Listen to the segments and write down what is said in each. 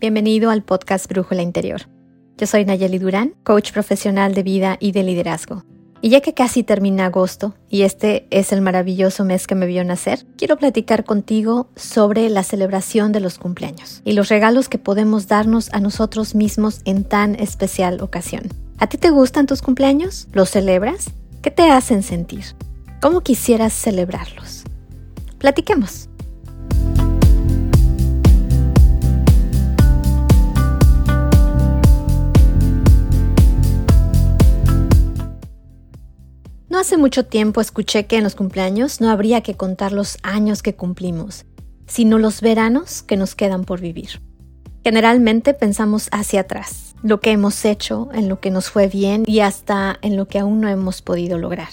Bienvenido al podcast Brújula Interior. Yo soy Nayeli Durán, coach profesional de vida y de liderazgo. Y ya que casi termina agosto y este es el maravilloso mes que me vio nacer, quiero platicar contigo sobre la celebración de los cumpleaños y los regalos que podemos darnos a nosotros mismos en tan especial ocasión. ¿A ti te gustan tus cumpleaños? ¿Los celebras? ¿Qué te hacen sentir? ¿Cómo quisieras celebrarlos? Platiquemos. No hace mucho tiempo escuché que en los cumpleaños no habría que contar los años que cumplimos, sino los veranos que nos quedan por vivir. Generalmente pensamos hacia atrás, lo que hemos hecho, en lo que nos fue bien y hasta en lo que aún no hemos podido lograr.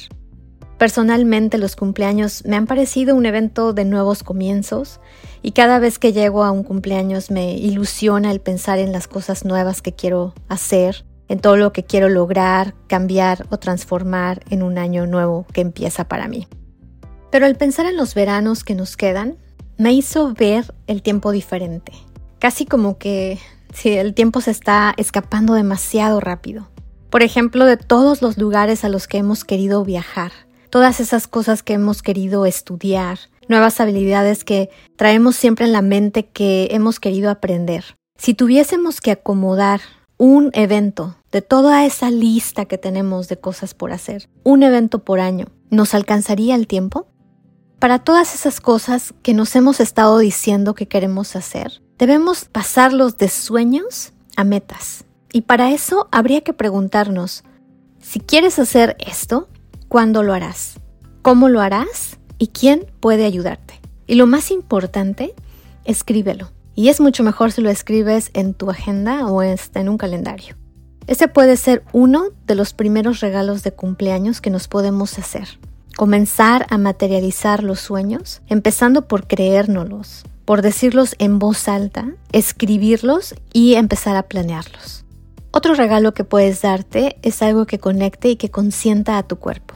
Personalmente los cumpleaños me han parecido un evento de nuevos comienzos y cada vez que llego a un cumpleaños me ilusiona el pensar en las cosas nuevas que quiero hacer en todo lo que quiero lograr, cambiar o transformar en un año nuevo que empieza para mí. Pero al pensar en los veranos que nos quedan, me hizo ver el tiempo diferente. Casi como que si el tiempo se está escapando demasiado rápido. Por ejemplo, de todos los lugares a los que hemos querido viajar, todas esas cosas que hemos querido estudiar, nuevas habilidades que traemos siempre en la mente que hemos querido aprender. Si tuviésemos que acomodar un evento de toda esa lista que tenemos de cosas por hacer, un evento por año, ¿nos alcanzaría el tiempo? Para todas esas cosas que nos hemos estado diciendo que queremos hacer, debemos pasarlos de sueños a metas. Y para eso habría que preguntarnos, si quieres hacer esto, ¿cuándo lo harás? ¿Cómo lo harás? ¿Y quién puede ayudarte? Y lo más importante, escríbelo. Y es mucho mejor si lo escribes en tu agenda o en un calendario. Este puede ser uno de los primeros regalos de cumpleaños que nos podemos hacer. Comenzar a materializar los sueños, empezando por creérnoslos, por decirlos en voz alta, escribirlos y empezar a planearlos. Otro regalo que puedes darte es algo que conecte y que consienta a tu cuerpo.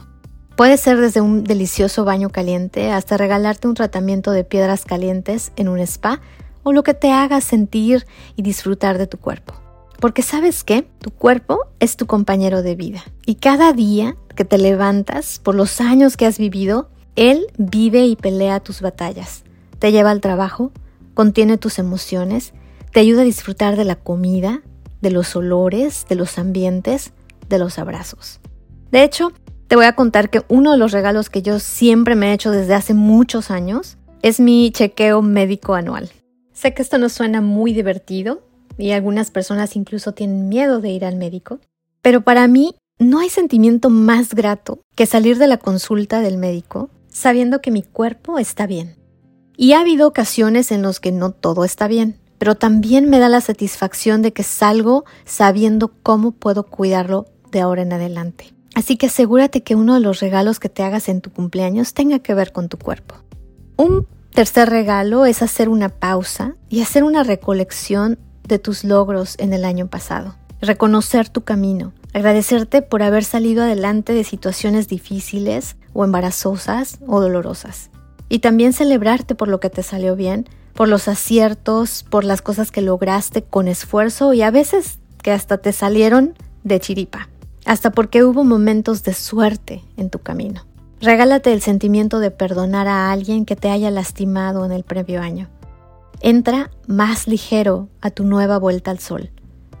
Puede ser desde un delicioso baño caliente hasta regalarte un tratamiento de piedras calientes en un spa o lo que te haga sentir y disfrutar de tu cuerpo. Porque sabes qué, tu cuerpo es tu compañero de vida y cada día que te levantas por los años que has vivido, él vive y pelea tus batallas, te lleva al trabajo, contiene tus emociones, te ayuda a disfrutar de la comida, de los olores, de los ambientes, de los abrazos. De hecho, te voy a contar que uno de los regalos que yo siempre me he hecho desde hace muchos años es mi chequeo médico anual. Sé que esto nos suena muy divertido y algunas personas incluso tienen miedo de ir al médico, pero para mí no hay sentimiento más grato que salir de la consulta del médico sabiendo que mi cuerpo está bien. Y ha habido ocasiones en las que no todo está bien, pero también me da la satisfacción de que salgo sabiendo cómo puedo cuidarlo de ahora en adelante. Así que asegúrate que uno de los regalos que te hagas en tu cumpleaños tenga que ver con tu cuerpo. Un Tercer regalo es hacer una pausa y hacer una recolección de tus logros en el año pasado. Reconocer tu camino, agradecerte por haber salido adelante de situaciones difíciles o embarazosas o dolorosas. Y también celebrarte por lo que te salió bien, por los aciertos, por las cosas que lograste con esfuerzo y a veces que hasta te salieron de chiripa, hasta porque hubo momentos de suerte en tu camino. Regálate el sentimiento de perdonar a alguien que te haya lastimado en el previo año. Entra más ligero a tu nueva vuelta al sol.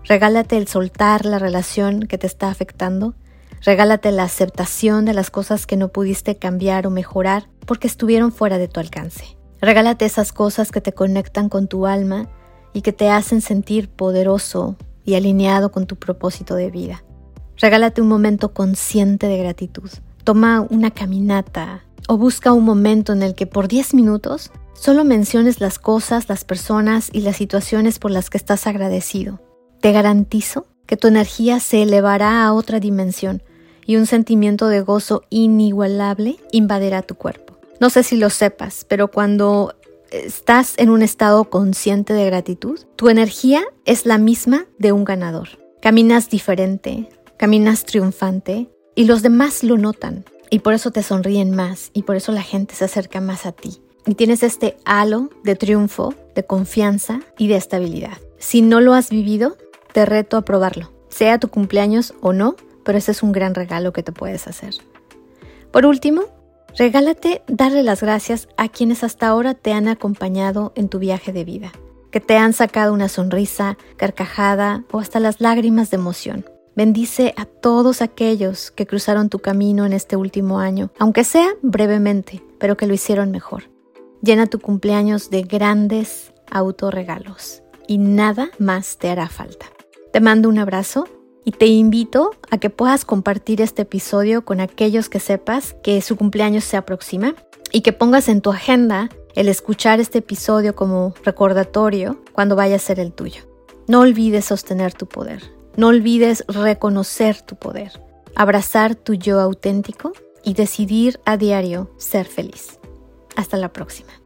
Regálate el soltar la relación que te está afectando. Regálate la aceptación de las cosas que no pudiste cambiar o mejorar porque estuvieron fuera de tu alcance. Regálate esas cosas que te conectan con tu alma y que te hacen sentir poderoso y alineado con tu propósito de vida. Regálate un momento consciente de gratitud. Toma una caminata o busca un momento en el que por 10 minutos solo menciones las cosas, las personas y las situaciones por las que estás agradecido. Te garantizo que tu energía se elevará a otra dimensión y un sentimiento de gozo inigualable invadirá tu cuerpo. No sé si lo sepas, pero cuando estás en un estado consciente de gratitud, tu energía es la misma de un ganador. Caminas diferente, caminas triunfante y los demás lo notan y por eso te sonríen más y por eso la gente se acerca más a ti. Y tienes este halo de triunfo, de confianza y de estabilidad. Si no lo has vivido, te reto a probarlo, sea tu cumpleaños o no, pero ese es un gran regalo que te puedes hacer. Por último, regálate darle las gracias a quienes hasta ahora te han acompañado en tu viaje de vida, que te han sacado una sonrisa, carcajada o hasta las lágrimas de emoción. Bendice a todos aquellos que cruzaron tu camino en este último año, aunque sea brevemente, pero que lo hicieron mejor. Llena tu cumpleaños de grandes autorregalos y nada más te hará falta. Te mando un abrazo y te invito a que puedas compartir este episodio con aquellos que sepas que su cumpleaños se aproxima y que pongas en tu agenda el escuchar este episodio como recordatorio cuando vaya a ser el tuyo. No olvides sostener tu poder, no olvides reconocer tu poder, abrazar tu yo auténtico y decidir a diario ser feliz. Hasta la próxima.